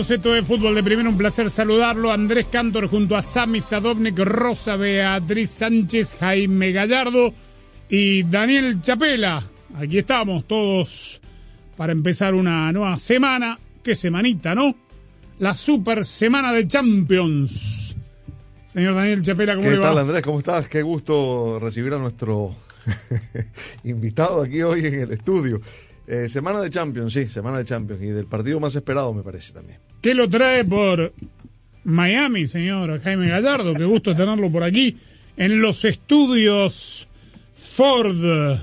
Le va? Bienvenidos. Esto es Fútbol de Primero. Un placer saludarlo. Andrés Cantor junto a Sami Sadovnik, Rosa Beatriz Sánchez, Jaime Gallardo y Daniel Chapela. Aquí estamos todos para empezar una nueva semana. Qué semanita, ¿no? La super semana de Champions. Señor Daniel Chapela, ¿cómo ¿Qué le va? tal, Andrés? ¿Cómo estás? Qué gusto recibir a nuestro invitado aquí hoy en el estudio. Eh, semana de Champions, sí, semana de Champions. Y del partido más esperado, me parece también. ¿Qué lo trae por Miami, señor Jaime Gallardo? Qué gusto tenerlo por aquí en los estudios Ford.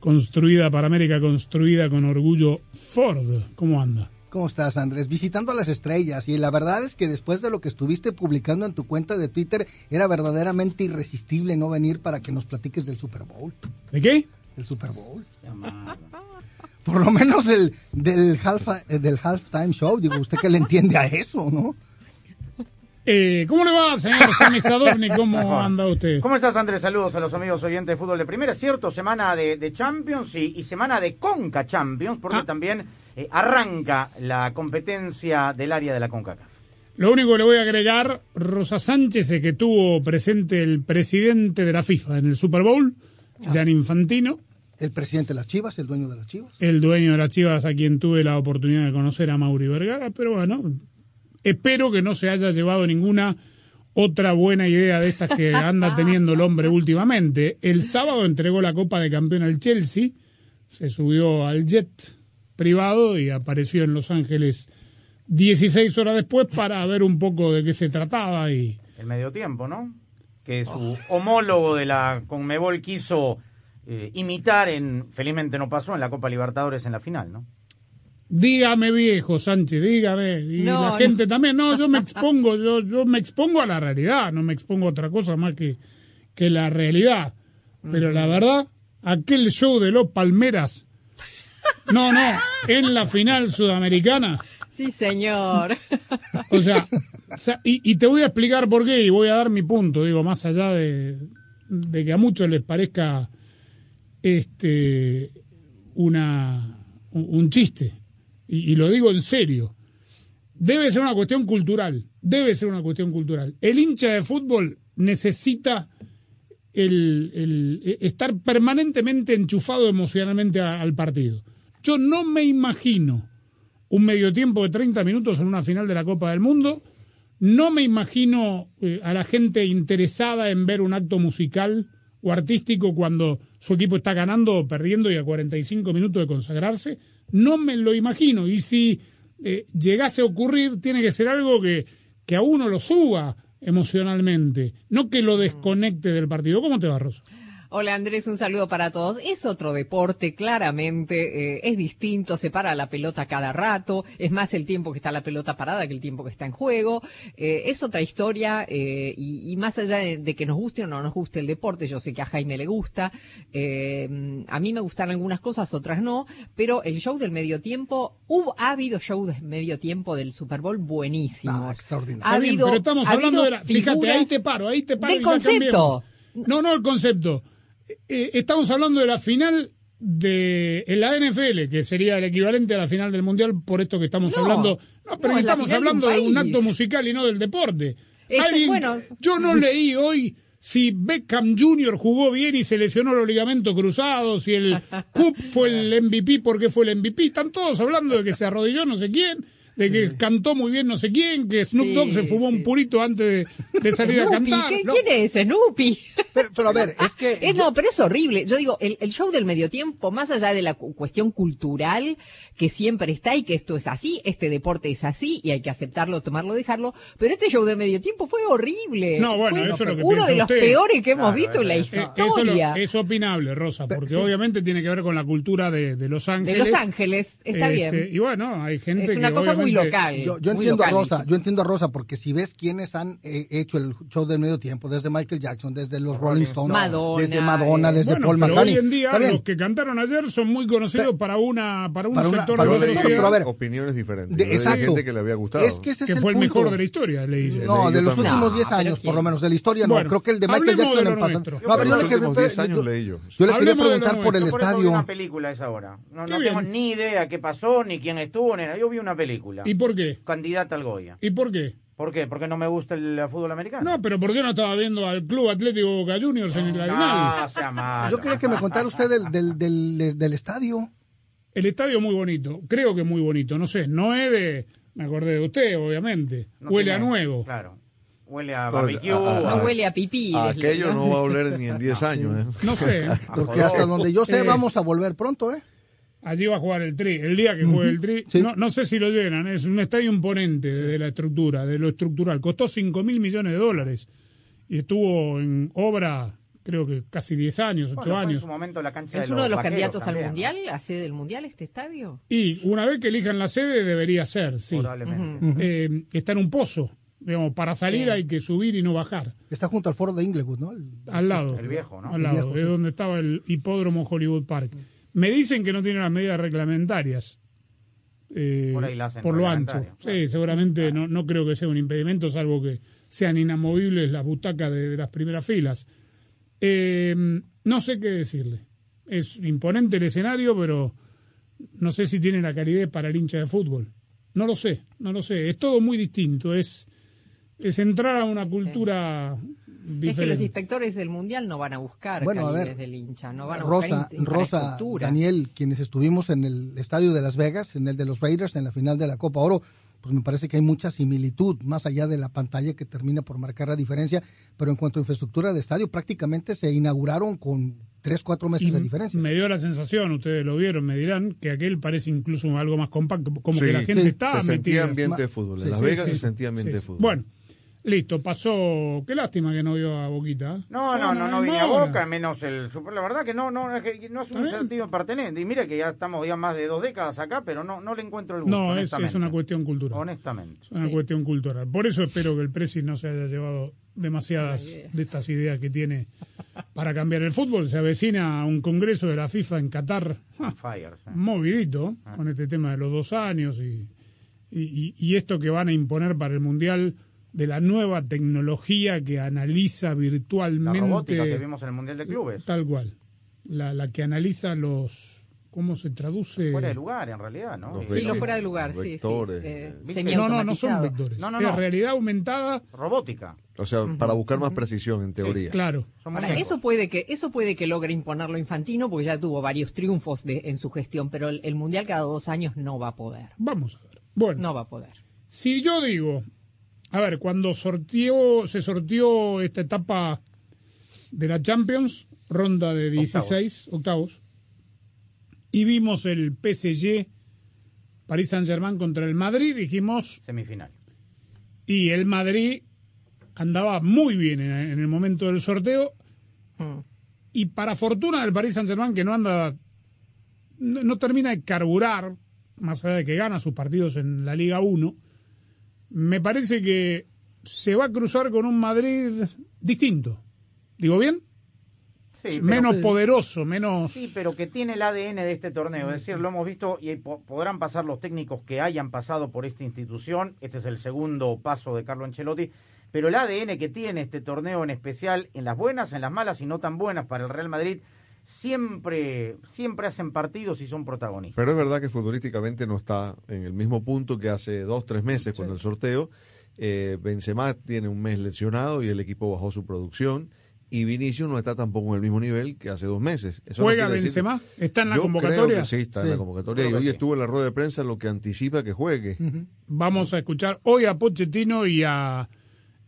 Construida para América, construida con orgullo Ford. ¿Cómo anda? ¿Cómo estás, Andrés? Visitando a las estrellas. Y la verdad es que después de lo que estuviste publicando en tu cuenta de Twitter, era verdaderamente irresistible no venir para que nos platiques del Super Bowl. ¿De qué? Del Super Bowl. Por lo menos el, del, half, eh, del halftime show. Digo, usted que le entiende a eso, ¿no? Eh, ¿Cómo le va, señor Sammy Sadovni? ¿Cómo anda usted? ¿Cómo estás, Andrés? Saludos a los amigos oyentes de fútbol de primera. Cierto, semana de, de Champions y, y semana de Conca Champions, porque Ah. también eh, arranca la competencia del área de la CONCACAF. Lo único que le voy a agregar, Rosa Sánchez, es que tuvo presente el presidente de la FIFA en el Super Bowl, Jan Infantino, El presidente de las Chivas, el dueño de las Chivas. el dueño de las Chivas a quien tuve la oportunidad de conocer a Mauri Vergara, pero bueno, espero que no se haya llevado ninguna otra buena idea de estas que anda teniendo el hombre últimamente. El sábado entregó la Copa de Campeón al Chelsea, se subió al jet privado y apareció en Los Ángeles 16 horas después para ver un poco de qué se trataba y El medio tiempo, ¿no? Que su homólogo de la Conmebol quiso eh, imitar en, felizmente no pasó, en la Copa Libertadores en la final, ¿no? Dígame viejo, Sánchez, dígame. Y No, la no. gente también. No, yo me expongo, yo, yo me expongo a la realidad, no me expongo a otra cosa más que, que la realidad. Pero la verdad, aquel show de los Palmeras, no, no, en la final sudamericana, Sí, señor. o sea, y, y te voy a explicar por qué y voy a dar mi punto, digo, más allá de, de que a muchos les parezca este una un, chiste, y, lo digo en serio, debe ser una cuestión cultural, debe ser una cuestión cultural. El hincha de fútbol necesita el, e- estar permanentemente enchufado emocionalmente al partido. Yo no me imagino un medio tiempo de 30 minutos en una final de la Copa del Mundo. No me imagino eh, a la gente interesada en ver un acto musical o artístico cuando su equipo está ganando o perdiendo y a 45 minutos de consagrarse. No me lo imagino. Y si eh, llegase a ocurrir, tiene que ser algo que, que a uno lo suba emocionalmente, no que lo desconecte del partido. ¿Cómo te va, Rosa? Hola Andrés, un saludo para todos. Es otro deporte, claramente, eh, es distinto, se para la pelota cada rato, es más el tiempo que está la pelota parada que el tiempo que está en juego, eh, es otra historia eh, y, y más allá de, de que nos guste o no nos guste el deporte, yo sé que a Jaime le gusta, eh, a mí me gustan algunas cosas, otras no, pero el show del medio tiempo, hubo, ha habido show de medio tiempo del Super Bowl buenísimos. Ah, extraordinario. Ha habido- pero estamos ha hablando de la. Fíjate, ahí te paro, ahí te paro. del concepto. No, no el concepto. Eh, estamos hablando de la final de en la NFL, que sería el equivalente a la final del Mundial, por esto que estamos No, hablando. No, pero no, estamos hablando de un, acto musical y no del deporte. Ese- Alguien- bueno. yo no leí hoy si Beckham Jr. jugó bien y se lesionó los ligamentos cruzados, si el Cup fue el MVP porque fue el MVP. Están todos hablando de que se arrodilló no sé quién. De que cantó muy bien no sé quién, que Snoop Sí, Dogg se fumó sí. un purito antes de, de salir a cantar. ¿qué- No. ¿Quién es Snoopy? Pero, pero a ver, es que... No, pero es horrible. Yo digo, el, el show del medio tiempo, más allá de la cu- cuestión cultural, que siempre está y que esto es así, este deporte es así y hay que aceptarlo, tomarlo, dejarlo, pero este show del medio tiempo fue horrible. No, bueno, Fue eso es lo que uno de los usted. peores que hemos Claro, visto en la Eh, eso lo- historia. es opinable, Rosa, porque obviamente tiene que ver con la cultura de, de Los de Ángeles. Los Ángeles, está Este, bien. Y bueno, hay gente Es una que cosa muy local. Yo, yo muy entiendo a. Rosa, yo entiendo a Rosa, porque si ves quiénes han eh, hecho el show del medio tiempo, desde Michael Jackson, desde los Rolling Stones, Madonna, desde Madonna, eh. desde Bueno, Paul McCartney. hoy en día los que cantaron ayer son muy conocidos para una para un Para una- la leí sector, sociedad pero a ver. opiniones diferentes. De- exacto. gente que le había gustado. Es que ese que es fue el mejor de la historia, leí yo. No, leí de los también. últimos No, 10 pero años, por lo menos, de la historia, no. Bueno, Creo que el de Michael Jackson en pasado. nuestro. No, a ver, yo le, quería- 10 años yo- leí yo. yo le quería preguntar por el nuestro. Yo vi estadio. una película a esa hora. No, no tengo ni idea qué pasó, ni quién estuvo, ni nada. Yo vi una película. ¿Y por qué? Candidata al Goya. ¿Y por qué? ¿Por qué? Porque no me gusta el fútbol americano. No, pero ¿por qué no estaba viendo al Club Atlético Boca Juniors en la final? No, sea malo. Yo quería que me contara usted del, del, del, del estadio. El estadio muy bonito, creo que muy bonito, no sé, no es de, me acordé de usted, obviamente, No huele a nuevo. Claro. Huele a Todo- barbecue. a- a- No huele a pipí. Aquello no va a oler ni en 10 años. ¿eh? No sé, Porque hasta donde yo sé, Eh. vamos a volver pronto, ¿eh? allí va a jugar el Tri, el día que juegue el Tri, Sí. no, no sé si lo llenan, es un estadio imponente de la estructura, de lo estructural, costó 5 mil millones de dólares y estuvo en obra, creo que casi 10 años, 8 Bueno, fue en años. su momento la cancha ¿Es de uno de los candidatos al también, ¿no? Mundial, a sede del Mundial, este estadio? Y una vez que elijan la sede debería ser, sí. Probablemente. Eh, está en un pozo, digamos, para salir Sí. hay que subir y no bajar. Está junto al foro de Inglewood, ¿no? El- Al lado. El viejo, ¿no? Al lado, viejo, es sí. donde estaba el hipódromo Hollywood Park. Me dicen que no tiene las medidas reglamentarias. eh, Por ahí la hacen por lo ancho. Sí, claro. seguramente no, no creo que sea un impedimento, salvo que sean inamovibles las butacas de, de las primeras filas. Eh, no sé qué decirle. Es imponente el escenario, pero no sé si tiene la calidad para el hincha de fútbol. No lo sé, no lo sé. Es todo muy distinto. Es, es entrar a una cultura diferente. Es que los inspectores del Mundial no van a buscar Bueno, a ver, calidez del hincha, no van a Rosa, buscar Rosa. Daniel, quienes estuvimos en el estadio de Las Vegas, en el de los Raiders, en la final de la Copa Oro, pues me parece que hay mucha similitud, más allá de la pantalla que termina por marcar la diferencia, pero en cuanto a infraestructura de estadio, prácticamente se inauguraron con tres, cuatro meses Y de diferencia. me dio la sensación, ustedes lo vieron, me dirán, que aquel parece incluso algo más compacto, como Sí, que la gente sí, está se sentía ambiente de fútbol. En sí, Las sí, Vegas Sí, se sentía ambiente sí. de fútbol. Bueno, listo, pasó. Qué lástima que no vio a Boquita. No, no, no, no vine a. Boca, menos el Super. La verdad que no, no, es que no es un sentido pertenente. Y mira que ya estamos ya más de dos décadas acá, pero no, no le encuentro el gusto. No, es, una cuestión cultural. Honestamente. Es una Sí. cuestión cultural. Por eso espero que el Presi no se haya llevado demasiadas de estas ideas que tiene para cambiar el fútbol. Se avecina a un congreso de la FIFA en Qatar. On fire, sí. movidito con este tema de los dos años y, y, y- y esto que van a imponer para el Mundial de la nueva tecnología que analiza La virtualmente robótica que vimos en el Mundial de Clubes. tal cual la, la que analiza los cómo se traduce Fuera de lugar, en realidad, ¿no? Los Sí, lo fuera de lugar, sí, sí. vectores, eh, eh, no no no son vectores No, no, es no. realidad aumentada Robótica. O sea, para buscar más precisión, en teoría. claro Ahora, eso puede que eso puede que logre imponerlo Infantino porque ya tuvo varios triunfos de, en su gestión, pero el, el mundial cada dos años no va a poder, vamos a ver bueno no va a poder. Si yo digo, a ver, cuando sortió, se sortió esta etapa de la Champions, ronda de 16, octavos, y vimos el PSG, París Saint-Germain contra el Madrid, dijimos, Semifinal. y el Madrid andaba muy bien en, en el momento del sorteo, Mm. y para fortuna del Paris Saint-Germain, que no anda, no, no termina de carburar, más allá de que gana sus partidos en la Liga 1, me parece que se va a cruzar con un Madrid distinto. ¿Digo bien? Sí, pero- menos poderoso, menos... Sí, pero que tiene el ADN de este torneo. Es decir, lo hemos visto y po- podrán pasar los técnicos que hayan pasado por esta institución. Este es el segundo paso de Carlo Ancelotti. Pero el ADN que tiene este torneo en especial, en las buenas, en las malas y no tan buenas para el Real Madrid, siempre, siempre hacen partidos y son protagonistas. Pero es verdad que futbolísticamente no está en el mismo punto que hace dos, tres meses con el sorteo. Eh, Benzema tiene un mes lesionado y el equipo bajó su producción. y Vinicius no está tampoco en el mismo nivel que hace dos meses. Eso no ¿Juega decir- Benzema? ¿Está en la Yo convocatoria? Creo que sí, está en la Sí. convocatoria. Y Creo hoy sí. estuvo en la rueda de prensa lo que anticipa que juegue. Vamos a escuchar hoy a Pochettino y a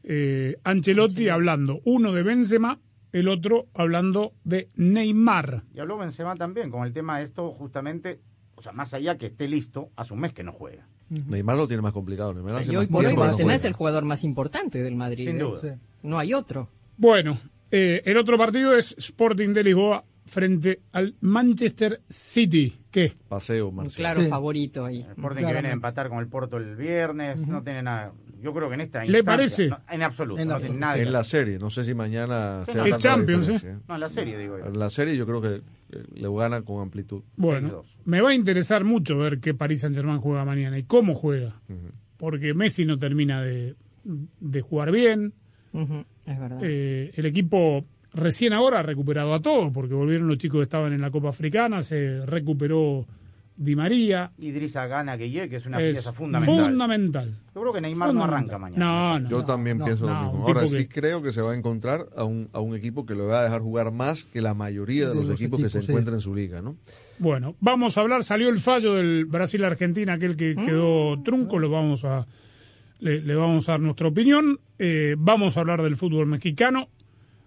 eh, Ancelotti hablando. Uno de Benzema, el otro hablando de Neymar. Y habló Benzema también con el tema de esto, justamente, o sea, más allá que esté listo, hace un mes que no juega. Neymar lo tiene más complicado. Neymar hoy más por hoy no Benzema es el jugador más importante del Madrid. Sin ¿eh? duda. Sí. No hay otro. Bueno, eh, el otro partido es Sporting de Lisboa frente al Manchester City. ¿Qué? Paseo, Un Marcelo. claro Sí. favorito ahí. El Sporting que viene a empatar con el Porto el viernes, no tiene nada. Yo creo que en esta ¿Le parece? no, en absoluto, En no la- tiene nada. En la serie, no sé si mañana Sí, tanta la Champions, ¿eh? No, en la serie, digo yo. En la serie yo creo que eh, le gana con amplitud. Bueno, 6-2. me va a interesar mucho ver qué Paris Saint Germain juega mañana y cómo juega. Porque Messi no termina de, de jugar bien. Es verdad. Eh, el equipo recién ahora ha recuperado a todos, porque volvieron los chicos que estaban en la Copa Africana, se recuperó Di María. Idrissa Gana Gueye, que es una Es pieza fundamental. fundamental. Yo creo que Neymar no Fundamental. arranca mañana. No, no. Yo también no, pienso no, lo mismo. Ahora sí que- creo que se va a encontrar a un, a un equipo que lo va a dejar jugar más que la mayoría de, De los, los equipos, que se sí. encuentran en su liga, ¿no? Bueno, vamos a hablar, salió el fallo del Brasil-Argentina, aquel que quedó trunco, lo vamos a, le, le vamos a dar nuestra opinión. Eh, vamos a hablar del fútbol mexicano.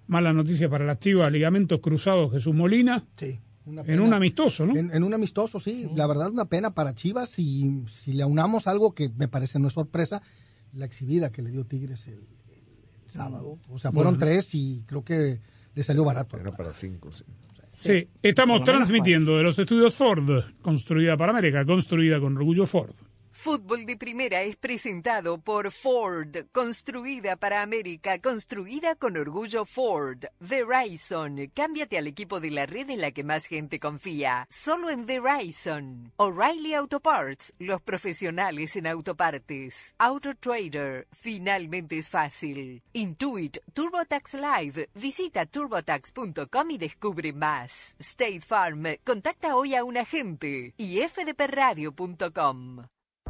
Mala noticia para las chivas, ligamentos cruzados Jesús Molina, Sí, una en un amistoso, ¿no? En, en un amistoso, sí. La verdad, una pena para Chivas. Y si le aunamos algo que me parece no es sorpresa, la exhibida que le dio Tigres el, el sábado. O sea, fueron tres y creo que le salió barato. Era para cinco. sí. Sí, estamos transmitiendo de los estudios Ford, construida para América, construida con orgullo Ford. Fútbol de Primera es presentado por Ford, construida para América, construida con orgullo Ford. Verizon, cámbiate al equipo de la red en la que más gente confía, solo en Verizon. O'Reilly Auto Parts, los profesionales en autopartes. Auto Trader, finalmente es fácil. Intuit, TurboTax Live, visita turbotax.com y descubre más. State Farm, contacta hoy a un agente. Y fdpradio.com.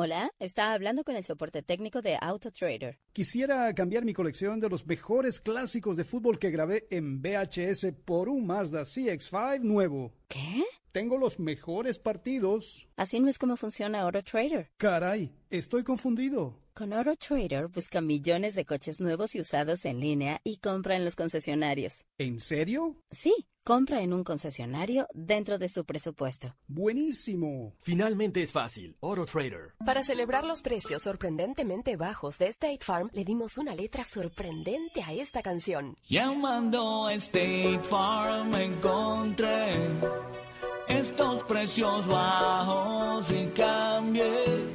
Hola, está hablando con el soporte técnico de AutoTrader. Quisiera cambiar mi colección de los mejores clásicos de fútbol que grabé en VHS por un Mazda CX5 nuevo. ¿Qué? Tengo los mejores partidos. Así no es como funciona AutoTrader. Caray, estoy confundido. Con AutoTrader busca millones de coches nuevos y usados en línea y compra en los concesionarios. ¿En serio? Sí, compra en un concesionario dentro de su presupuesto. Buenísimo. Finalmente es fácil. AutoTrader. Para celebrar los precios sorprendentemente bajos de State Farm, le dimos una letra sorprendente a esta canción. Llamando a State Farm encontré estos precios bajos y cambié.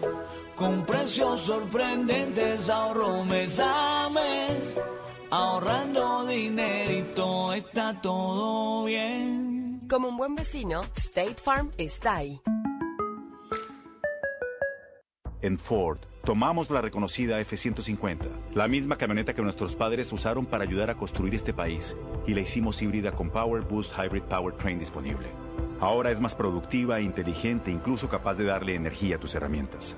Con precios sorprendentes ahorro mes a mes. Ahorrando dinerito está todo bien. Como un buen vecino, State Farm está ahí. En Ford, tomamos la reconocida F-150, la misma camioneta que nuestros padres usaron para ayudar a construir este país, y la hicimos híbrida con Power Boost Hybrid Powertrain disponible. Ahora es más productiva e inteligente, incluso capaz de darle energía a tus herramientas.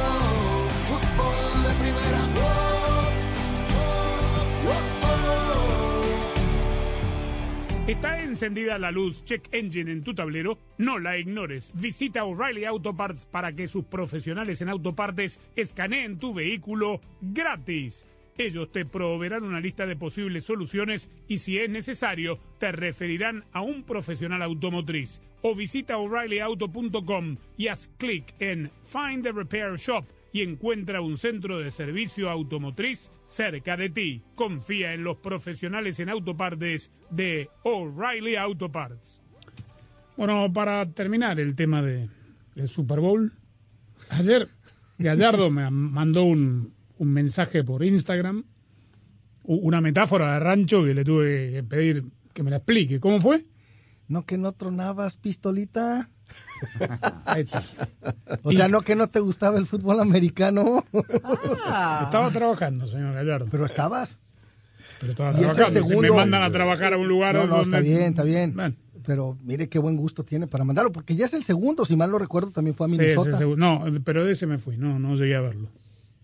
¿Está encendida la luz Check Engine en tu tablero? No la ignores. Visita O'Reilly Auto Parts para que sus profesionales en autopartes escaneen tu vehículo gratis. Ellos te proveerán una lista de posibles soluciones y si es necesario te referirán a un profesional automotriz. O visita o'ReillyAuto.com y haz clic en Find the Repair Shop y encuentra un centro de servicio automotriz cerca de ti. Confía en los profesionales en autopartes de O'Reilly Auto Parts. Bueno, para terminar el tema de, del Super Bowl, ayer Gallardo me mandó un, un mensaje por Instagram, una metáfora de rancho que le tuve que pedir que me la explique. ¿Cómo fue? No que no tronabas pistolita. O sea, no que no te gustaba el fútbol americano. Estaba trabajando, señor Gallardo. Pero estabas. Pero estaba trabajando. Si me mandan a trabajar a un lugar No, no, donde... está bien, está bien. Pero mire qué buen gusto tiene para mandarlo, porque ya es el segundo, si mal no recuerdo, también fue a Sí, Minnesota. sí, no, pero de ese me fui, no, no llegué a verlo.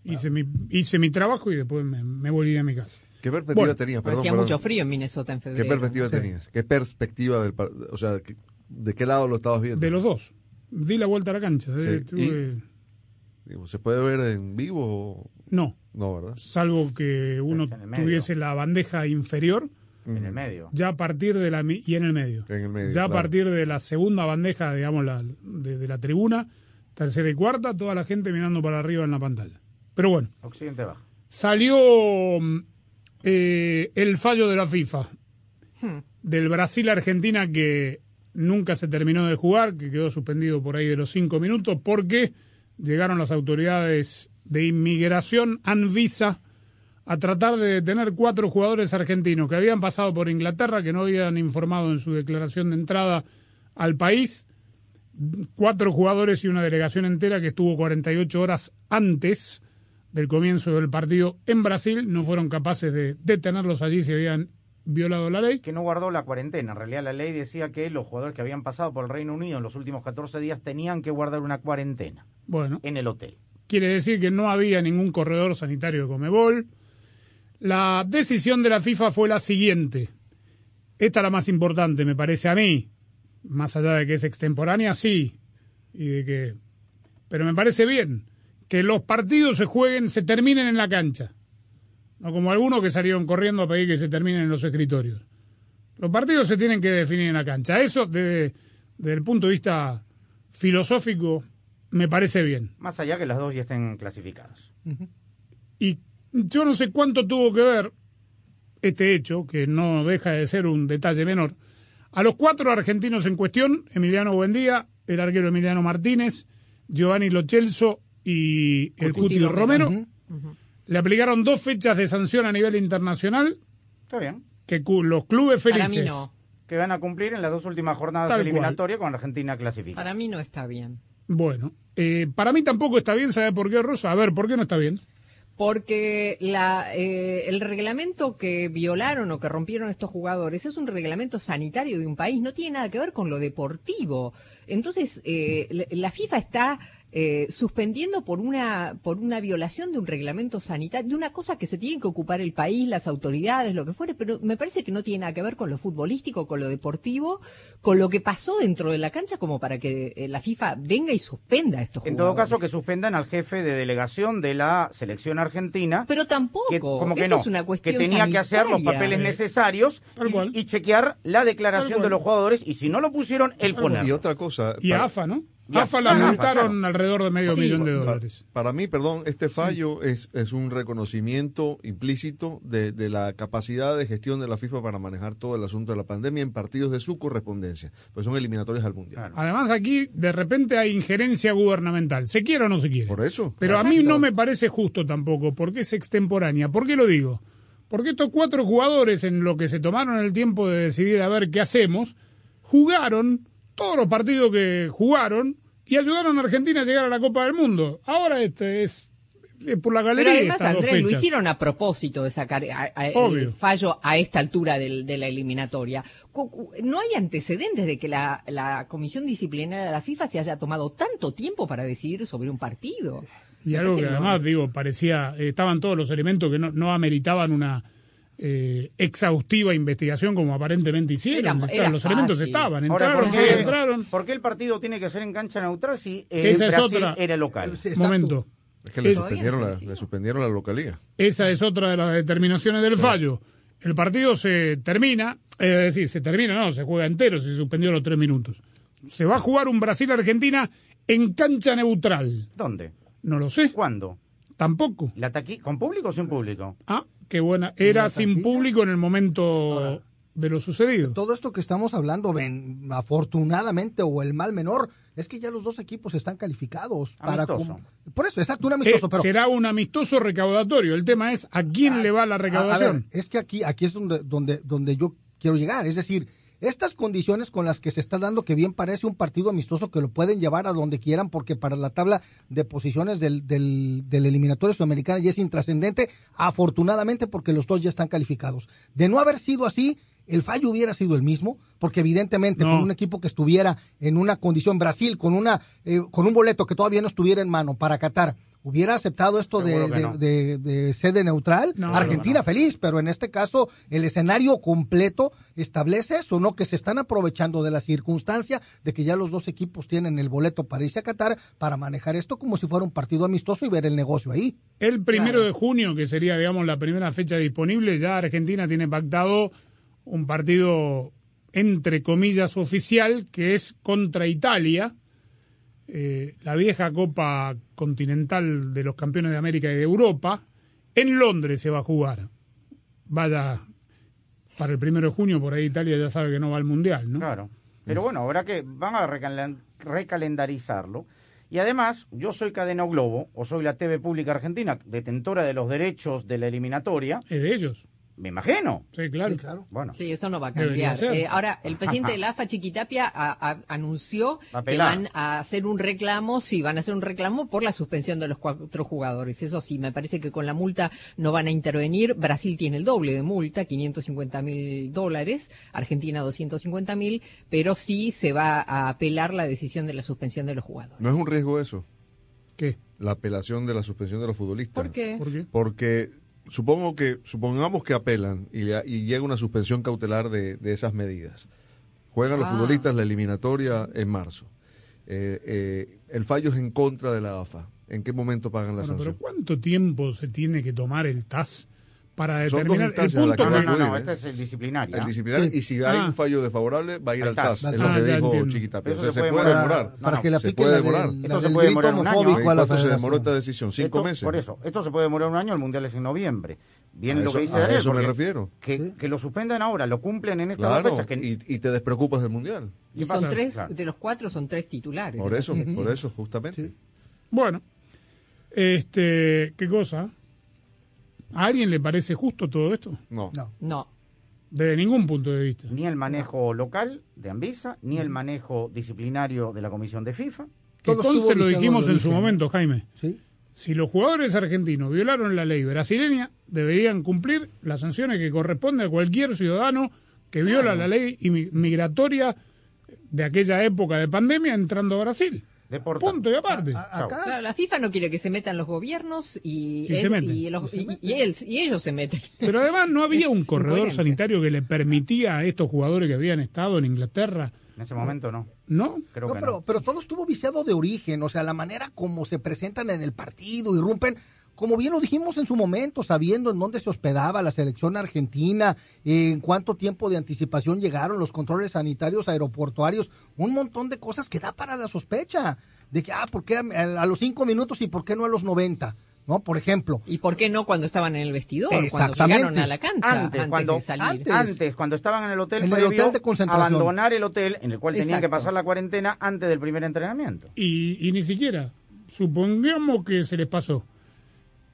Hice, mi, hice mi trabajo y después me, me volví a mi casa. ¿Qué perspectiva Bueno, tenías? Perdón, Hacía perdón. mucho frío en Minnesota en febrero. ¿Qué perspectiva Sí. tenías? ¿Qué perspectiva del par- o sea, de qué lado lo estabas viendo? De los dos. Di la vuelta a la cancha. Sí, eh, tuve- ¿Se puede ver en vivo? o- No. No, ¿verdad? Salvo que uno tuviese la bandeja inferior. En el medio. Ya a partir de la... Y en el medio. En el medio, ya a partir de la segunda bandeja, digamos, la, de, de la tribuna, tercera y cuarta, toda la gente mirando para arriba en la pantalla. Pero bueno. Occidente baja. Salió mm, eh, el fallo de la FIFA del Brasil-Argentina que nunca se terminó de jugar, que quedó suspendido por ahí de los cinco minutos, porque llegaron las autoridades de inmigración, Anvisa, a tratar de detener cuatro jugadores argentinos que habían pasado por Inglaterra, que no habían informado en su declaración de entrada al país. Cuatro jugadores y una delegación entera que estuvo 48 horas antes del comienzo del partido en Brasil no fueron capaces de detenerlos allí si habían violado la ley. Que no guardó la cuarentena. En realidad la ley decía que los jugadores que habían pasado por el Reino Unido en los últimos 14 días tenían que guardar una cuarentena Bueno, en el hotel. quiere decir que no había ningún corredor sanitario de Comebol. La decisión de la FIFA fue la siguiente. Esta es la más importante, me parece a mí. Más allá de que es extemporánea, sí. Y de que... Pero me parece bien que los partidos se jueguen, se terminen en la cancha. No como algunos que salieron corriendo a pedir que se terminen en los escritorios. Los partidos se tienen que definir en la cancha. Eso, desde, desde el punto de vista filosófico, me parece bien. Más allá que las dos ya estén clasificadas. Y yo no sé cuánto tuvo que ver este hecho, que no deja de ser un detalle menor. A los cuatro argentinos en cuestión, Emiliano Buendía, el arquero Emiliano Martínez, Giovanni Lochelso y el Cuti Romero. Le aplicaron dos fechas de sanción a nivel internacional Está bien. que los clubes Para felices. mí no. que van a cumplir en las dos últimas jornadas Tal cual. eliminatorias con Argentina clasificada. Para mí no está bien. Bueno, eh, para mí tampoco está bien, ¿sabe por qué, Rosa? A ver, ¿por qué no está bien? Porque la, eh, el reglamento que violaron o que rompieron estos jugadores es un reglamento sanitario de un país, no tiene nada que ver con lo deportivo. Entonces, eh, la- la FIFA está eh, suspendiendo por una, por una violación de un reglamento sanitario, de una cosa que se tiene que ocupar el país, las autoridades, lo que fuere, pero me parece que no tiene nada que ver con lo futbolístico, con lo deportivo, con lo que pasó dentro de la cancha como para que eh, la FIFA venga y suspenda a estos En jugadores. todo caso, que suspendan al jefe de delegación de la selección argentina. Pero tampoco. Que, como que Esto no. es una que cuestión tenía que hacer los papeles Eh, necesarios y, y chequear la declaración de los jugadores. Y si no lo pusieron, él Y ponerlo. otra cosa. Y AFA, ¿no? Y a- AFA y la a AFA, multaron claro. alrededor de medio Sí. millón de Para- dólares. Para mí, perdón, este fallo es, es un reconocimiento implícito de, de la capacidad de gestión de la FIFA para manejar todo el asunto de la pandemia en partidos de su correspondencia, pues son eliminatorios al Mundial. Además, aquí de repente hay injerencia gubernamental. ¿Se quiere o no se quiere? Por eso. Pero a mí no me parece justo tampoco, porque es extemporánea. ¿Por qué lo digo? Porque estos cuatro jugadores, en lo que se tomaron el tiempo de decidir a ver qué hacemos, jugaron todos los partidos que jugaron y ayudaron a Argentina a llegar a la Copa del Mundo. Ahora este es, es por la Pero galería. además, estas dos Andrés, lo hicieron a propósito de sacar a- a- el fallo a esta altura del- de la eliminatoria. No hay antecedentes de que la, la Comisión Disciplinaria de la FIFA se haya tomado tanto tiempo para decidir sobre un partido. Y algo que además, digo, parecía, eh, estaban todos los elementos que no, no ameritaban una eh, exhaustiva investigación como aparentemente hicieron. Era- los elementos estaban, Ahora, entraron, ¿por qué, entraron. por qué el partido tiene que ser en cancha neutral si eh, Esa es otra. era local? Momento. Es que le Es- suspendieron, la, le suspendieron la localía. Esa es otra de las determinaciones del fallo. El partido se termina, es decir, se termina, no, se juega entero, se suspendió los tres minutos. Se va a jugar un Brasil-Argentina en cancha neutral. ¿Dónde? No lo sé. ¿Cuándo? Tampoco. ¿La taqui- ¿Con público o sin público? Ah, qué buena. Era sin público en el momento de lo sucedido. Todo esto que estamos hablando, ven, afortunadamente o el mal menor, es que ya los dos equipos están calificados. Para Amistoso. cum- Por eso, exacto, un amistoso. Eh, pero será un amistoso recaudatorio. El tema es a quién le va la A- a ver, recaudación. es que aquí, aquí es donde, donde, donde yo quiero llegar. Es decir, estas condiciones con las que se está dando, que bien parece un partido amistoso que lo pueden llevar a donde quieran, porque para la tabla de posiciones del, del, del eliminatorio sudamericana ya es intrascendente, afortunadamente porque los dos ya están calificados. De no haber sido así, el fallo hubiera sido el mismo, porque evidentemente No. con un equipo que estuviera en una condición Brasil, con una eh, con un boleto que todavía no estuviera en mano para Qatar, hubiera aceptado esto de, de- no. de- de sede neutral, No, Argentina feliz, pero en este caso el escenario completo establece eso, ¿no? Que se están aprovechando de la circunstancia de que ya los dos equipos tienen el boleto para irse a Qatar para manejar esto como si fuera un partido amistoso y ver el negocio ahí. El primero de junio, que sería, digamos, la primera fecha disponible, ya Argentina tiene pactado un partido, entre comillas, oficial, que es contra Italia, eh, la vieja Copa Continental de los Campeones de América y de Europa. En Londres se va a jugar. Vaya, para el primero de junio, por ahí Italia ya sabe que no va al Mundial, ¿no? Claro. Pero bueno, habrá que van a recalen- recalendarizarlo. Y además, yo soy Cadena Globo, o soy la TV Pública Argentina, detentora de los derechos de la eliminatoria. Es de ellos. Me imagino. Sí, claro. Bueno. Sí, eso no va a cambiar. Eh, ahora, el presidente de la AFA, Chiquitapia, a- a- anunció a que van a hacer un reclamo, sí, van a hacer un reclamo por la suspensión de los cuatro jugadores. Eso sí, me parece que con la multa no van a intervenir. Brasil tiene el doble de multa, 550 mil dólares, Argentina 250 mil, pero sí se va a apelar la decisión de la suspensión de los jugadores. ¿No es un riesgo eso? ¿Qué? La apelación de la suspensión de los futbolistas. ¿Por qué? ¿Por qué? Porque supongo que, supongamos que apelan y, le- y llega una suspensión cautelar de, de esas medidas. Juegan los Ah. futbolistas la eliminatoria en marzo. Eh, eh, el fallo es en contra de la AFA. ¿En qué momento pagan la Bueno, pero? ¿cuánto tiempo se tiene que tomar el TAS para determinar el la punto que No, no, no, acudir, no, ¿eh? este es el disciplinario. El disciplinario, Sí. y si hay Ah. un fallo desfavorable, va a ir Al TAS. Es lo Ah, que dijo entiendo. Chiquitapia. Eso O sea, se puede demorar. para no, que le se puede la del- demorar. la Esto se puede grito demorar un año. homofóbico ¿Y a la cuánto se demoró esta decisión? ¿Cinco Esto- meses? Por eso, esto se puede demorar un año, el Mundial es en noviembre. Bien A lo eso- que dice a Daniel, eso me refiero. Que, que lo suspendan ahora, lo cumplen en estas dos Claro, fechas. Que, y, y te despreocupas del Mundial. Y ¿Qué son pasa? tres, Claro. de los cuatro son tres titulares. Por eso, Sí. por eso, justamente. Bueno, este, ¿qué cosa? ¿A alguien le parece justo todo esto? No. No. No. desde ningún punto de vista. Ni el manejo local de Anvisa, ni el manejo disciplinario de la Comisión de FIFA. Que conste, lo dijimos en su momento, Jaime. Sí. Si los jugadores argentinos violaron la ley brasileña, deberían cumplir las sanciones que corresponde a cualquier ciudadano que viola la ley migratoria de aquella época de pandemia entrando a Brasil. Punto y aparte. Claro, la FIFA no quiere que se metan los gobiernos y, Y se es- meten. y los- y- y él- y ellos se meten. Pero además no había un corredor sanitario que le permitía a estos jugadores que habían estado en Inglaterra. En ese momento no. ¿No? Creo No, que pero, no. pero todo estuvo viciado de origen, o sea, la manera como se presentan en el partido, irrumpen, como bien lo dijimos en su momento, sabiendo en dónde se hospedaba la selección argentina, eh, en cuánto tiempo de anticipación llegaron los controles sanitarios aeroportuarios, un montón de cosas que da para la sospecha, de que, ah, ¿por qué a, a los cinco minutos y por qué no a los 90? ¿No? Por ejemplo. ¿Y por qué no cuando estaban en el vestidor, cuando Exactamente. llegaron a la cancha, Antes, antes, cuando, de salir? antes. cuando estaban en el hotel En el hotel de concentración. abandonar el hotel en el cual tenían que pasar la cuarentena antes del primer entrenamiento. Y, y ni siquiera, supongamos que se les pasó.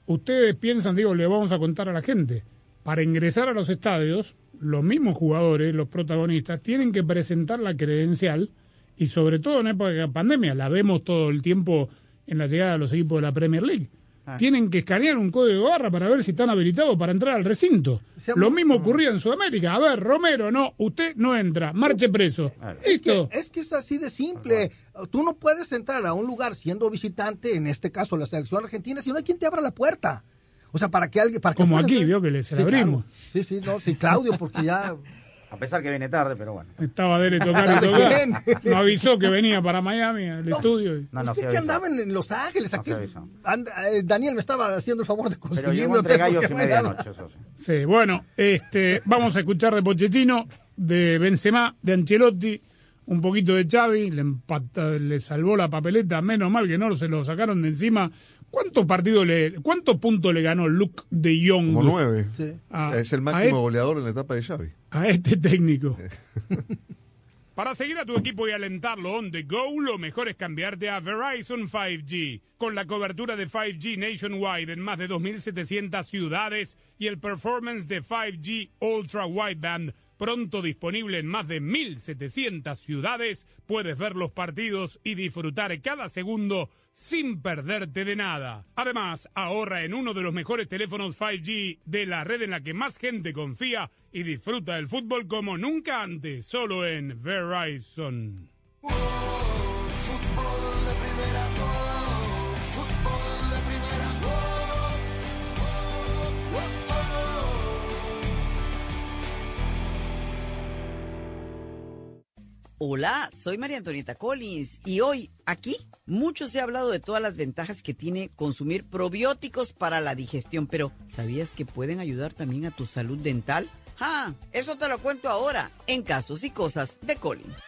Ustedes piensan, digo, le vamos a contar a la gente, para ingresar a los estadios, los mismos jugadores, los protagonistas, tienen que presentar la credencial y sobre todo en época de pandemia, la vemos todo el tiempo en la llegada de los equipos de la Premier League. Ah. Tienen que escanear un código de barra para ver si están habilitados para entrar al recinto. Lo mismo ocurría en Sudamérica. A ver, Romero, no, usted no entra, marche preso. Listo. Es que es así de simple. Tú no puedes entrar a un lugar siendo visitante, en este caso la selección argentina, si no hay quien te abra la puerta. O sea, para que alguien... Para que Como aquí, entrar. vio que le- se la Sí, claro. abrimos. Sí, sí, no, sí, Claudio, porque ya... A pesar que viene tarde, pero bueno. Estaba dele tocar y Bien. tocar. No avisó que venía para Miami al estudio. y- No, no, Usted que andaba en, en Los Ángeles, No aquí, eh, Daniel me estaba haciendo el favor de llegó entre gallos y medianoche, eso sí. Sí, bueno, este, vamos a escuchar de Pochettino, de Benzema, de Ancelotti, un poquito de Xavi, le, empata- le salvó la papeleta, menos mal que no se lo sacaron de encima. ¿Cuántos partidos le, cuántos puntos le ganó Luke de Jong Como nueve. a, es el máximo e- goleador en la etapa de Xavi. a este técnico? Para seguir a tu equipo y alentarlo on the go, lo mejor es cambiarte a Verizon 5G. Con la cobertura de 5G nationwide en más de 2.700 ciudades y el performance de 5G Ultra Wideband pronto disponible en más de 1.700 ciudades, puedes ver los partidos y disfrutar cada segundo sin perderte de nada. Además, ahorra en uno de los mejores teléfonos 5G de la red en la que más gente confía y disfruta del fútbol como nunca antes, solo en Verizon. Hola, soy María Antonieta Collins y hoy aquí mucho se ha hablado de todas las ventajas que tiene consumir probióticos para la digestión, pero ¿sabías que pueden ayudar también a tu salud dental? Ah, eso te lo cuento ahora en Casos y Cosas de Collins.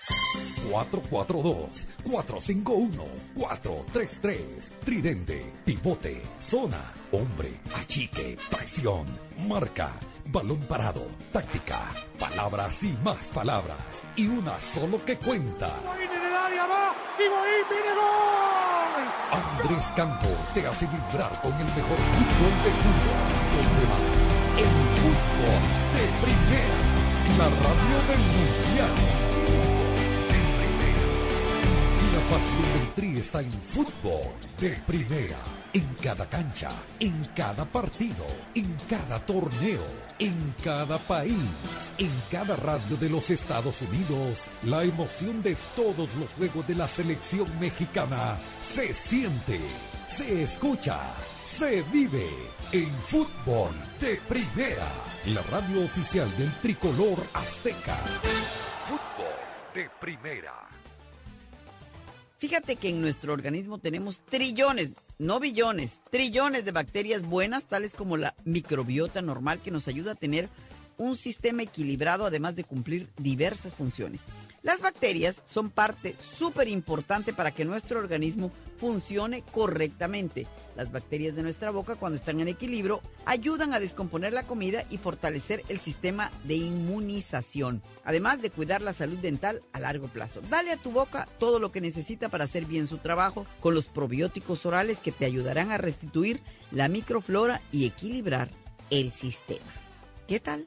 442-451-433. Tridente, pivote, zona, hombre, achique, presión, marca, balón parado, táctica, palabras y más palabras. Y una solo que cuenta. Andrés Cantor te hace vibrar con el mejor fútbol de Cuba. La radio del mundial. La pasión del Tri está en fútbol de primera. En cada cancha, en cada partido, en cada torneo, en cada país, en cada radio de los Estados Unidos. La emoción de todos los juegos de la selección mexicana se siente, se escucha, se vive en fútbol de primera. La radio oficial del tricolor azteca. Fútbol de primera. Fíjate que en nuestro organismo tenemos trillones, no billones, trillones de bacterias buenas, tales como la microbiota normal, que nos ayuda a tener un sistema equilibrado, además de cumplir diversas funciones. Las bacterias son parte súper importante para que nuestro organismo funcione correctamente. Las bacterias de nuestra boca, cuando están en equilibrio, ayudan a descomponer la comida y fortalecer el sistema de inmunización, además de cuidar la salud dental a largo plazo. Dale a tu boca todo lo que necesita para hacer bien su trabajo con los probióticos orales que te ayudarán a restituir la microflora y equilibrar el sistema. ¿Qué tal?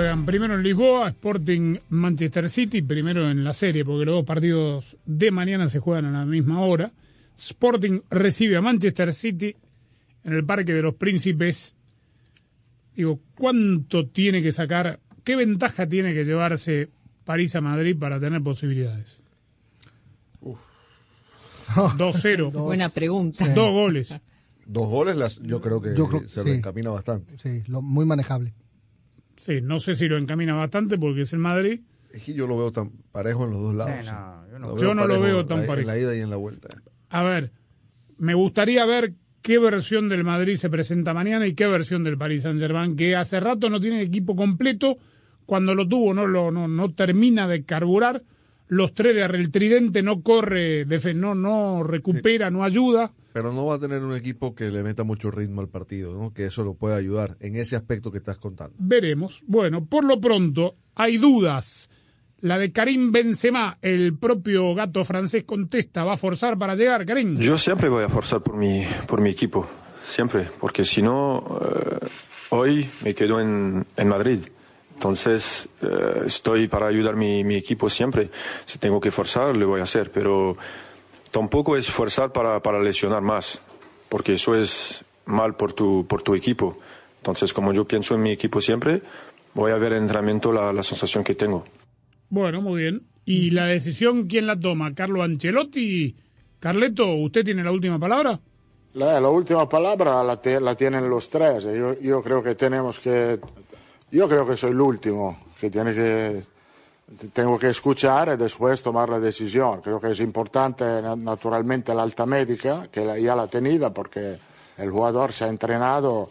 Juegan primero en Lisboa, Sporting Manchester City, primero en la serie, porque los dos partidos de mañana se juegan a la misma hora. Sporting recibe a Manchester City en el Parque de los Príncipes. Digo, ¿cuánto tiene que sacar? ¿Qué ventaja tiene que llevarse París a Madrid para tener posibilidades? 2-0. Buena pregunta. Dos goles. Dos goles, las, yo creo que Yo creo- se lo sí. encamina bastante. Sí, lo- muy manejable. Sí, no sé si lo encamina bastante porque es el Madrid. Es que yo lo veo tan parejo en los dos lados. Sí, no, yo no- Lo Yo no lo veo tan en la- parejo. En la ida y en la vuelta. A ver, me gustaría ver qué versión del Madrid se presenta mañana y qué versión del Paris Saint-Germain, que hace rato no tiene equipo completo, cuando lo tuvo no lo no, no termina de carburar, los tres de arriba, el tridente no corre, defe- no, no recupera, no ayuda. Pero no va a tener un equipo que le meta mucho ritmo al partido, ¿no? que eso lo puede ayudar en ese aspecto que estás contando. Veremos. Bueno, por lo pronto hay dudas. La de Karim Benzema, el propio gato francés contesta, ¿va a forzar para llegar, Karim? Yo siempre voy a forzar por mi, por mi equipo, siempre, porque si no, eh, hoy me quedo en, en Madrid. Entonces, eh, estoy para ayudar mi, mi equipo siempre. Si tengo que forzar, lo voy a hacer, pero tampoco es forzar para, para lesionar más, porque eso es mal por tu, por tu equipo. Entonces, como yo pienso en mi equipo siempre, voy a ver en entrenamiento la, la sensación que tengo. Bueno, muy bien. ¿Y la decisión quién la toma? ¿Carlo Ancelotti? Carleto, ¿usted tiene la última palabra? La, la última palabra la, te- la tienen los tres. Yo, yo creo que tenemos que. Yo creo que soy el último que tiene que. Tengo que escuchar y después tomar la decisión. Creo que es importante, na- naturalmente, la alta médica, que ya la ha tenido, porque el jugador se ha entrenado,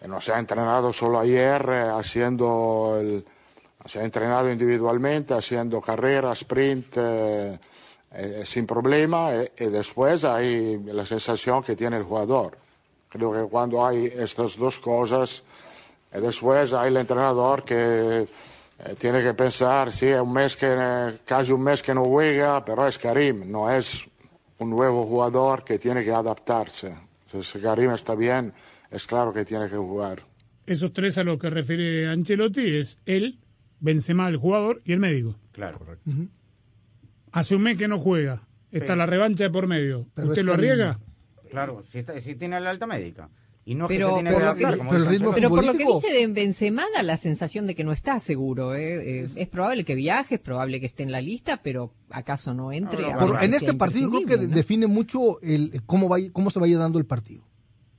y no se ha entrenado solo ayer, eh, haciendo el- se ha entrenado individualmente, haciendo carrera, sprint, eh, eh, sin problema, eh, y después hay la sensación que tiene el jugador. Creo que cuando hay estas dos cosas, y después hay el entrenador que eh, tiene que pensar, sí, es un mes que, casi un mes que no juega, pero es Karim, no es un nuevo jugador que tiene que adaptarse. Entonces, si Karim está bien, es claro que tiene que jugar. Esos tres a los que refiere Ancelotti es él, Benzema, el jugador, y el médico. Claro. Hace un mes que no juega. Está Sí. la revancha de por medio. Pero ¿Usted lo arriesga? Claro, si, está- si tiene la alta médica. Y no es que Pero, se tiene por que lo que, adaptar, como pero, dice por lo que dice de Benzema da la sensación de que no está seguro. ¿eh? Eh, es probable que viaje, es probable que esté en la lista, pero acaso no entre. a Por- ver en este partido creo que ¿no? define mucho el cómo, vaya, cómo se vaya dando el partido.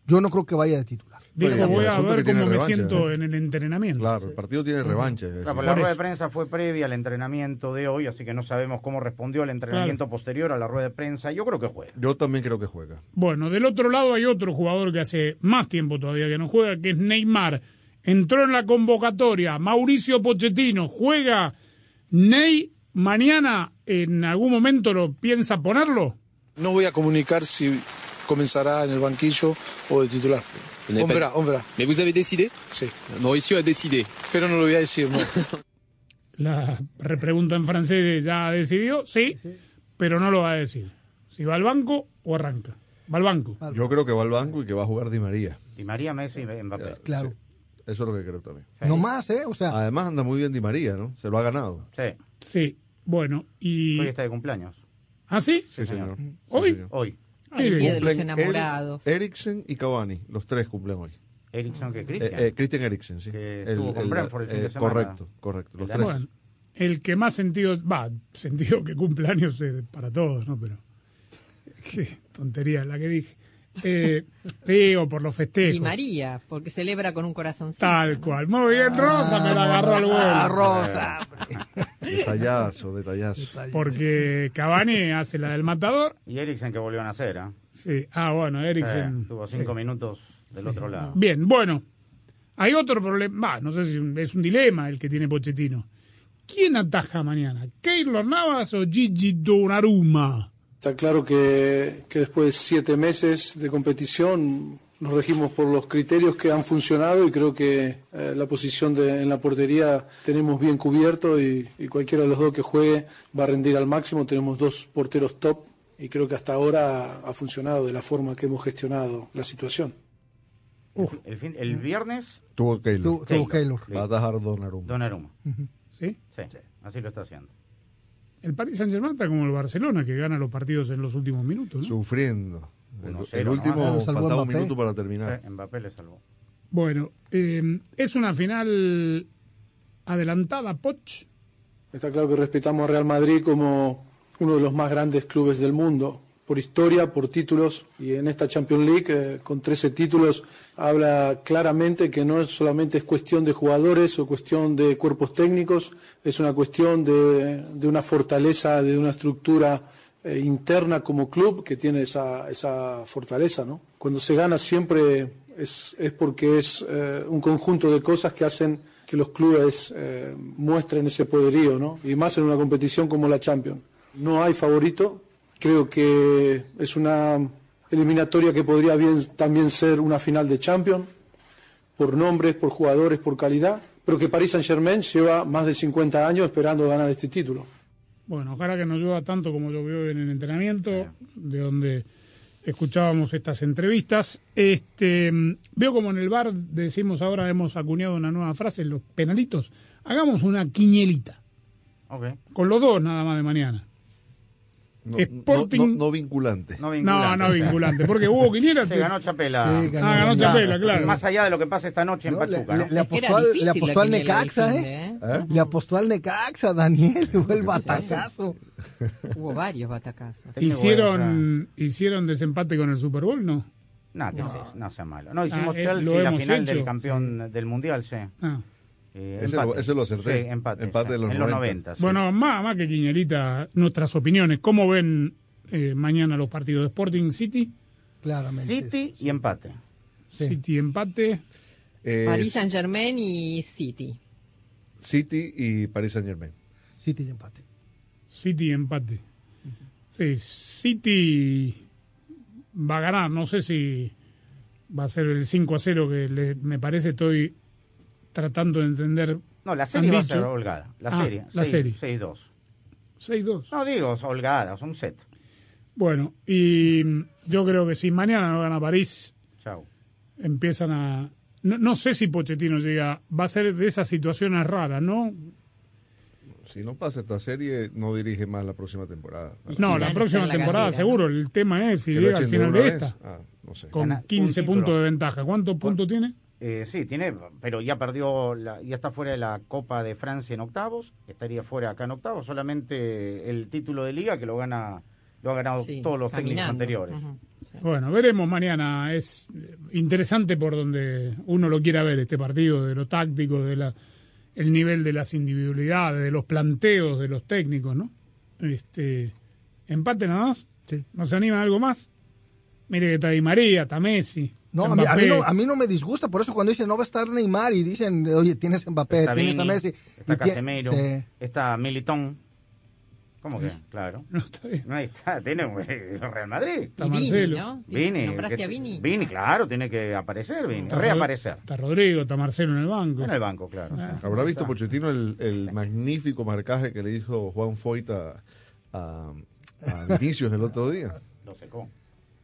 Yo no creo que vaya de titular. Dijo, Bueno, voy a ver cómo me revancha, siento ¿eh? en el entrenamiento. Claro, el partido tiene revancha. Claro, pues la rueda de prensa fue previa al entrenamiento de hoy, así que no sabemos cómo respondió al entrenamiento posterior a la rueda de prensa. Yo creo que juega. Yo también creo que juega. Bueno, del otro lado hay otro jugador que hace más tiempo todavía que no juega, que es Neymar. Entró en la convocatoria. Mauricio Pochettino juega. Ney, mañana en algún momento lo piensa ponerlo. No voy a comunicar si comenzará en el banquillo o de titular. On pas- verra, on verá. Mais vous avez décidé Sí. Mauricio a décidé. Pero no lo voy a decir, no. La repregunta en francés ya decidió, sí, pero no lo va a decir. Si va al banco o arranca. Va al banco. Yo creo que va al banco y que va a jugar Di María. Di María, Messi, Mbappé. Claro. Sí, Eso es lo que creo también. No más, ¿eh? O sea, Además anda muy bien Di María, ¿no? Se lo ha ganado. Sí. Sí, bueno, y... Hoy está de cumpleaños. ¿Ah, sí? Sí, señor. ¿Hoy? Sí, señor. Hoy. Ay, el día de los enamorados. Eri- Eriksen y Cavani, los tres cumplen hoy. Ericsson que Eh, Cristian. eh, Christian Eriksen, sí. Que El- estuvo con el- Brentford el fin de eh, semana. Correcto, correcto. Los El tres. Bueno, el que más sentido, va, sentido que cumpleaños es para todos, ¿no? Pero qué tontería la que dije. Eh, digo, por los festejos. Di María, porque celebra con un corazoncito. Tal cual. Muy bien, Rosa, me la agarró al vuelo. Ah, Rosa. Detallazo, detallazo. Porque Cavani hace la del matador. Y Eriksen que volvió a nacer, ¿ah? Sí. Ah, bueno, Eriksen. Eh, tuvo cinco minutos del otro lado. Bien, bueno. Hay otro problema, va, no sé si es un dilema el que tiene Pochettino. ¿Quién ataja mañana? ¿Keylor Navas o Gigi Donnarumma? Está claro que, que después de siete meses de competición nos regimos por los criterios que han funcionado y creo que eh, la posición de- en la portería tenemos bien cubierto y, y cualquiera de los dos que juegue va a rendir al máximo. Tenemos dos porteros top y creo que hasta ahora ha funcionado de la forma que hemos gestionado la situación. El, fin- el, fin- el viernes, Tuvo Keylor. Tuvo- tuvo Keylor. Va a atajar Donnarumma. Donnarumma. ¿Sí? Sí, así lo está haciendo. El Paris Saint Germain está como el Barcelona, que gana los partidos en los últimos minutos, ¿no? Sufriendo. El, 1-0 el nomás. último Ah, faltaba un Mbappé. minuto para terminar. Sí, Mbappé le salvó. Bueno, eh, es una final adelantada, Poch. Está claro que respetamos a Real Madrid como uno de los más grandes clubes del mundo, por historia, por títulos, y en esta Champions League, eh, con 13 títulos, habla claramente que no es solamente es cuestión de jugadores o cuestión de cuerpos técnicos, es una cuestión de, de una fortaleza, de una estructura eh, interna como club que tiene esa, esa fortaleza. ¿no? Cuando se gana siempre es, es porque es eh, un conjunto de cosas que hacen que los clubes eh, muestren ese poderío, ¿no? Y más en una competición como la Champions. No hay favorito. Creo que es una eliminatoria que podría bien, también ser una final de Champions, por nombres, por jugadores, por calidad, pero que Paris Saint-Germain lleva más de 50 años esperando ganar este título. Bueno, ojalá que no llueva tanto como llovió en el entrenamiento, de donde escuchábamos estas entrevistas. Este, mm, veo como en el bar decimos ahora hemos acuñado una nueva frase, los penalitos. Hagamos una quiñelita, Ok. con los dos nada más de mañana. No, Sporting- no- no- no vinculante. No No, no vinculante, porque hubo quiniela. Se ganó Chapela. Sí, ganó. Ah, ganó Chapela, claro. Más allá de lo que pasa esta noche en No, Pachuca, le- ¿no? le apostó, al, le apostó al Necaxa, ¿eh? Le apostó al Necaxa, Daniel, fue el batacazo. Hubo varios batacazos. Hicieron, hicieron desempate con el Super Bowl, ¿no? No, ¿qué es eso? no sea malo. No, hicimos Ah, eh, Chelsea, la final hecho. del campeón del Mundial, sí. Ah. Eh, Ese empate. lo- ese lo acerté. Sí, empate. Empate sí, de los en los 90. 90. sí. Bueno, más, más que Quiñelita, nuestras opiniones. ¿Cómo ven eh, mañana los partidos de Sporting City? Claramente. City y empate. City empate. Eh, Paris Saint Germain y City. City y Paris Saint Germain. City y empate. City empate. Sí, City va a ganar. No sé si va a ser el 5 a 0 que le- me parece. Estoy tratando de entender. No, la serie va a dicho. ser holgada. La Ah, serie. La seis- serie. 6-2. 6-2. No digo holgada, son set. Bueno, y yo creo que si mañana no gana París, Chau. empiezan a... No, no sé si Pochettino llega... Va a ser de esas situaciones raras, ¿no? Si no pasa esta serie, no dirige más la próxima temporada. No, la próxima temporada seguro. El tema es si llega al final de esta. Ah, no sé. Con Gana un 15 título. puntos de ventaja. ¿Cuántos puntos tiene? Eh, sí, tiene, pero ya perdió, la- ya está fuera de la Copa de Francia en octavos, estaría fuera acá en octavos, solamente el título de liga que lo gana, lo han ganado Sí, todos los técnicos anteriores. Bueno, veremos mañana. Es interesante por donde uno lo quiera ver este partido, de lo táctico, de la, el nivel de las individualidades, de los planteos de los técnicos, ¿no? Este, empate nada más. Sí. ¿Nos anima algo más? Mire que está Di María, está Messi. No, a mí, a, mí no, a mí no me disgusta, por eso cuando dicen no va a estar Neymar y dicen, oye, tienes Mbappé, Está tienes a Vini, Messi. está Casemiro, sí. está Militón. ¿Cómo que? Claro. No, está bien. No, ahí está, tiene el Real Madrid. Está Y Vini, Marcelo. ¿no? Vini. Nombraste que- a Vini. Vini, claro, tiene que aparecer, Vini, Está reaparecer. Está Rodrigo, está Marcelo en el banco. En el banco, claro. Ah. sí. Habrá visto Está. Pochettino el, el magnífico marcaje que le hizo Juan Foyt a, a, a Vinicius el otro día. Lo secó.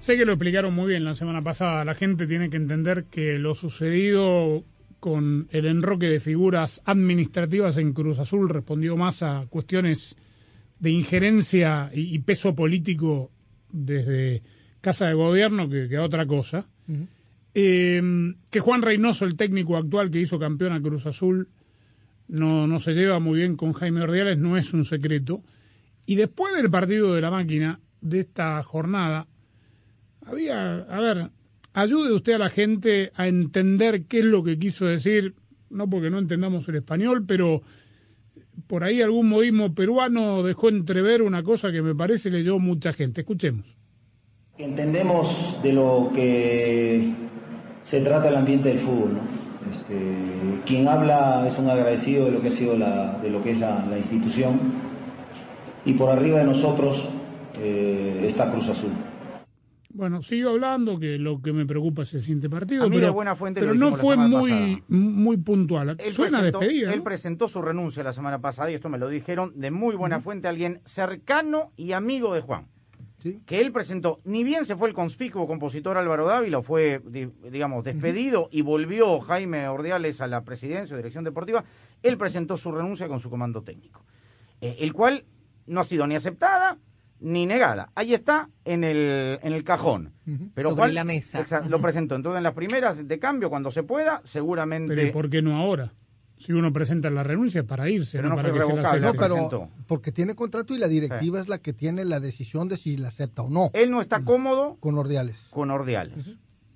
Sé que lo explicaron muy bien la semana pasada. La gente tiene que entender que lo sucedido con el enroque de figuras administrativas en Cruz Azul respondió más a cuestiones de injerencia y, peso político desde Casa de Gobierno que a otra cosa. Eh, que Juan Reynoso, el técnico actual que hizo campeón a Cruz Azul, no, no se lleva muy bien con Jaime Ordiales, no es un secreto. Y después del partido de la máquina, de esta jornada, había, a ver, ayude usted a la gente a entender qué es lo que quiso decir, no porque no entendamos el español, pero por ahí algún modismo peruano dejó entrever una cosa que me parece leyó mucha gente. Escuchemos. Entendemos de lo que se trata el ambiente del fútbol. ¿no? Este, quien habla es un agradecido de lo que ha sido la, de lo que es la, la institución y por arriba de nosotros eh, está Cruz Azul. Bueno, sigo hablando que lo que me preocupa es el siguiente partido, A mí pero, de buena fuente pero no fue muy pasada. muy puntual. Él Suena presentó, despedida. él ¿no? presentó su renuncia la semana pasada y esto me lo dijeron de muy buena fuente alguien cercano y amigo de Juan. Que él presentó, ni bien se fue el conspicuo compositor Álvaro Dávila, fue, di- digamos, despedido y volvió Jaime Ordiales a la presidencia o dirección deportiva, él presentó su renuncia con su comando técnico, eh, el cual no ha sido ni aceptada ni negada. Ahí está en el, en el cajón. Pero Sobre la mesa. Lo presentó. Entonces, en las primeras de cambio, cuando se pueda, seguramente... Pero ¿y por qué no ahora? Si uno presenta la renuncia para irse, Pero no, no para fue que se la. No, pero porque tiene contrato y la directiva es la que tiene la decisión de si la acepta o no. Él no está cómodo con Ordiales. con Ordiales.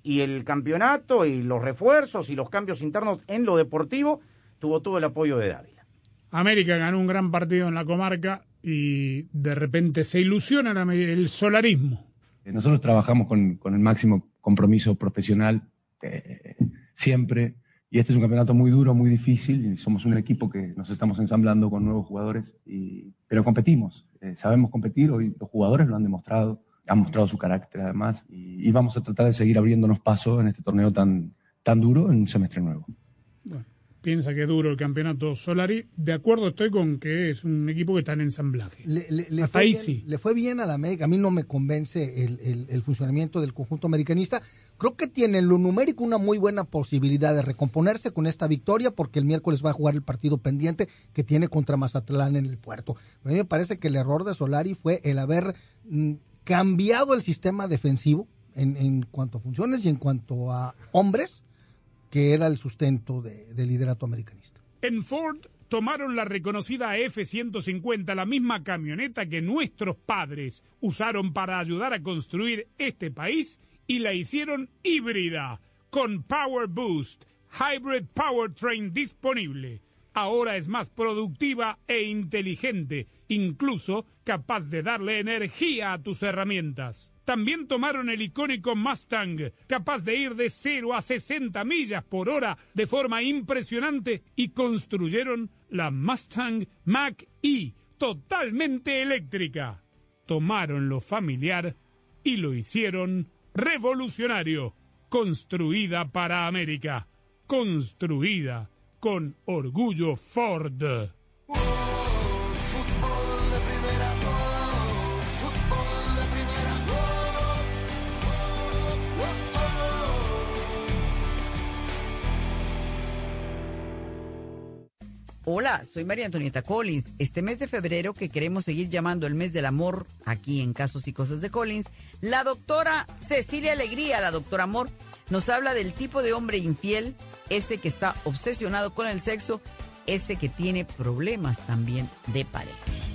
Y el campeonato y los refuerzos y los cambios internos en lo deportivo tuvo todo el apoyo de Dávila. América ganó un gran partido en la comarca y de repente se ilusiona el solarismo. Eh, Nosotros trabajamos con, con el máximo compromiso profesional eh, siempre y este es un campeonato muy duro, muy difícil y somos un equipo que nos estamos ensamblando con nuevos jugadores, y, pero competimos, eh, sabemos competir, hoy los jugadores lo han demostrado, han mostrado su carácter además y, y vamos a tratar de seguir abriéndonos paso en este torneo tan, tan duro en un semestre nuevo. Piensa que es duro el campeonato Solari. De acuerdo estoy con que es un equipo que está en ensamblaje. Le, le- le Hasta fue ahí bien, sí. le fue bien a la América. A mí no me convence el, el- el funcionamiento del conjunto americanista. Creo que tiene en lo numérico una muy buena posibilidad de recomponerse con esta victoria porque el miércoles va a jugar el partido pendiente que tiene contra Mazatlán en el puerto. A mí me parece que el error de Solari fue el haber mm, cambiado el sistema defensivo en, en cuanto a funciones y en cuanto a hombres, que era el sustento de- del liderato americanista. En Ford tomaron la reconocida F-150, la misma camioneta que nuestros padres usaron para ayudar a construir este país y la hicieron híbrida, con Power Boost, Hybrid Powertrain disponible. Ahora es más productiva e inteligente, incluso capaz de darle energía a tus herramientas. También tomaron el icónico Mustang, capaz de ir de 0 a 60 millas por hora de forma impresionante, y construyeron la Mustang Mach-E, totalmente eléctrica. Tomaron lo familiar y lo hicieron revolucionario. Construida para América. Construida con orgullo Ford. Hola, soy María Antonieta Collins. Este mes de febrero que queremos seguir llamando el mes del amor aquí en Casos y Cosas de Collins, la doctora Cecilia Alegría, la doctora Amor, nos habla del tipo de hombre infiel, ese que está obsesionado con el sexo, ese que tiene problemas también de pareja.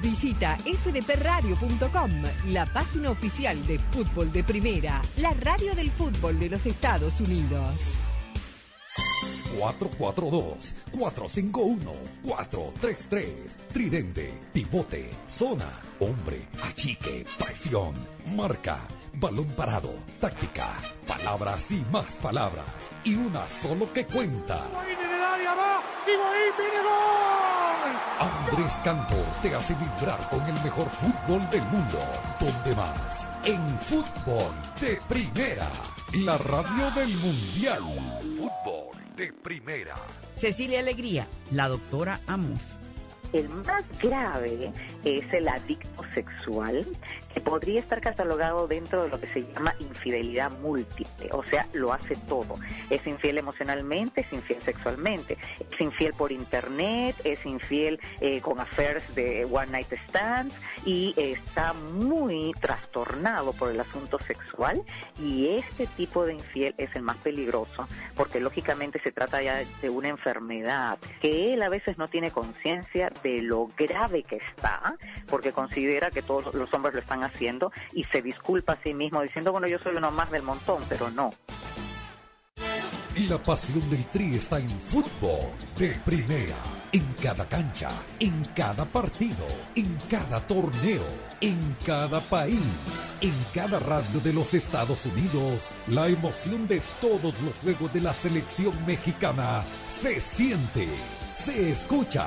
Visita fdpradio.com, la página oficial de fútbol de primera, la radio del fútbol de los Estados Unidos. 442-451-433. Tridente, pivote, zona, hombre, achique, presión, marca, balón parado, táctica, palabras y más palabras. Y una solo que cuenta. Andrés Cantor te hace vibrar con el mejor fútbol del mundo. ¿Dónde más? En fútbol de primera. La radio del mundial. Fútbol de primera. Cecilia Alegría, la doctora Amor. El más grave es el adicto sexual, podría estar catalogado dentro de lo que se llama infidelidad múltiple, o sea, lo hace todo. Es infiel emocionalmente, es infiel sexualmente, es infiel por internet, es infiel eh, con affairs de one night stands y está muy trastornado por el asunto sexual y este tipo de infiel es el más peligroso porque lógicamente se trata ya de una enfermedad que él a veces no tiene conciencia de lo grave que está, porque considera que todos los hombres lo están haciendo y se disculpa a sí mismo diciendo, bueno, yo soy uno más del montón, pero no. La pasión del Tri está en fútbol de primera. En cada cancha, en cada partido, en cada torneo, en cada país, en cada radio de los Estados Unidos. La emoción de todos los juegos de la selección mexicana se siente, se escucha,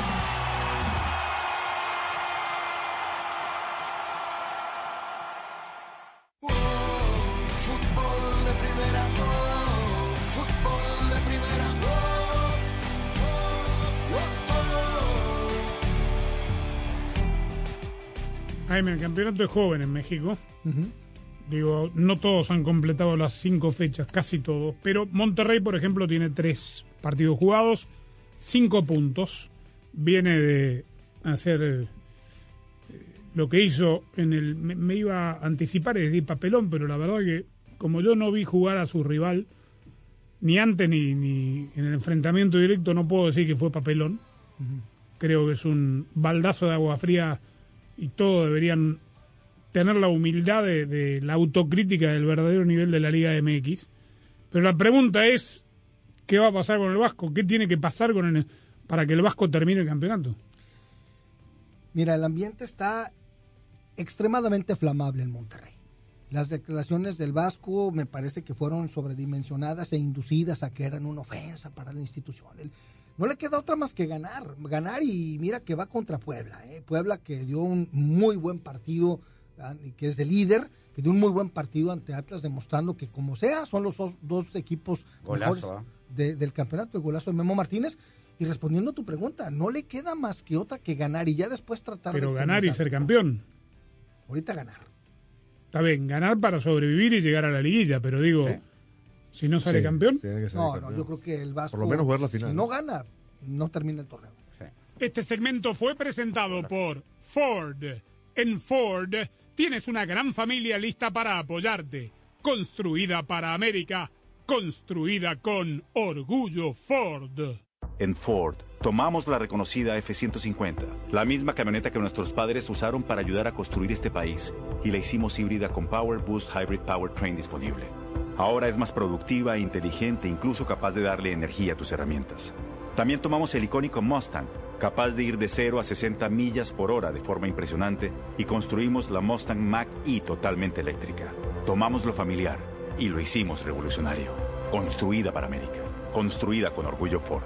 Jaime, el campeonato es joven en México. Digo, no todos han completado las cinco fechas, casi todos. Pero Monterrey, por ejemplo, tiene tres partidos jugados, cinco puntos. Viene de hacer eh, lo que hizo en el. Me, me iba a anticipar y decir papelón, pero la verdad que, como yo no vi jugar a su rival, ni antes ni, ni en el enfrentamiento directo, no puedo decir que fue papelón. Creo que es un baldazo de agua fría y todos deberían tener la humildad de, la autocrítica del verdadero nivel de la Liga MX. Pero la pregunta es, ¿qué va a pasar con el Vasco? ¿Qué tiene que pasar con el, para que el Vasco termine el campeonato? Mira, el ambiente está extremadamente flamable en Monterrey. Las declaraciones del Vasco me parece que fueron sobredimensionadas e inducidas a que eran una ofensa para la institución. No le queda otra más que ganar, ganar y mira que va contra Puebla. ¿eh? Puebla que dio un muy buen partido, ah, y que es de líder, que dio un muy buen partido ante Atlas, demostrando que como sea, son los dos, dos equipos Golazo, mejores ¿ah? de- del campeonato, el golazo de Memo Martínez. Y respondiendo a tu pregunta, no le queda más que otra que ganar y ya después tratar Pero de ganar y ser campeón. Ahorita ganar. Está bien, ganar para sobrevivir y llegar a la liguilla, pero digo, si no sale Sí, campeón. tiene que salir No, no, yo creo que el Vasco. Por lo menos jugar la final. Si no gana, no termina el torneo. Este segmento fue presentado por Ford. En Ford tienes una gran familia lista para apoyarte. Construida para América. Construida con orgullo Ford. En Ford, tomamos la reconocida F-150, la misma camioneta que nuestros padres usaron para ayudar a construir este país, y la hicimos híbrida con Power Boost Hybrid Powertrain disponible. Ahora es más productiva inteligente, incluso capaz de darle energía a tus herramientas. También tomamos el icónico Mustang, capaz de ir de 0 a 60 millas por hora de forma impresionante, y construimos la Mustang Mach-E totalmente eléctrica. Tomamos lo familiar y lo hicimos revolucionario. Construida para América. Construida con orgullo Ford.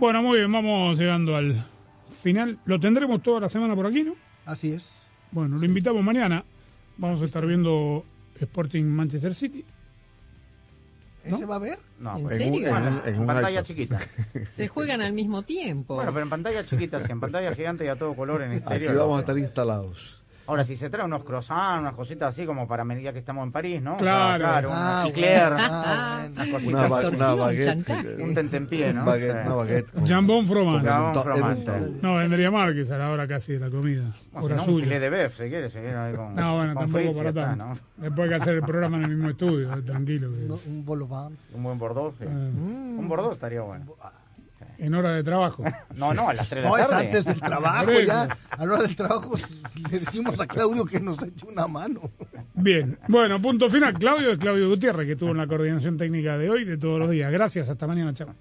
Bueno, muy bien, vamos llegando al final. Lo tendremos toda la semana por aquí, ¿no? Así es. Bueno, lo invitamos mañana. Vamos a estar viendo Sporting Manchester City. ¿Ese va a ver? No, ¿En pues, serio? bueno, En- en, pantalla chiquita. Se juegan al mismo tiempo. Bueno, pero en pantalla chiquita, sí, en pantalla gigante y a todo color en Aquí exterior. vamos a estar instalados. Ahora, si se trae unos croissants, unas cositas así como para medida que estamos en París, ¿no? Claro. Claro, Ah, una Eclair, bueno. unas cositas Una, una baguette. chantaje. Un tentempié, ¿no? Un baguette, una Jambon fromage. un to- fromage. un No, vendría mal que a la hora casi de la comida. Bueno, Hora si no, un filet de beef, si quiere, si quiere ahí con, No, bueno, con tampoco para está, tanto. ¿no? Después hay que hacer el programa en el mismo estudio, eh, tranquilo. que No, un bolobán. Un buen Bordeaux, sí. Eh. Un Bordeaux estaría bueno. En hora de trabajo. No, no, a las 3 de No, la es tarde. antes del trabajo ya. A la hora del trabajo le decimos a Claudio que nos eche una mano. Bien, bueno, punto final. Claudio es Claudio Gutiérrez, que estuvo en la coordinación técnica de hoy, de todos los días. Gracias, hasta mañana, chao.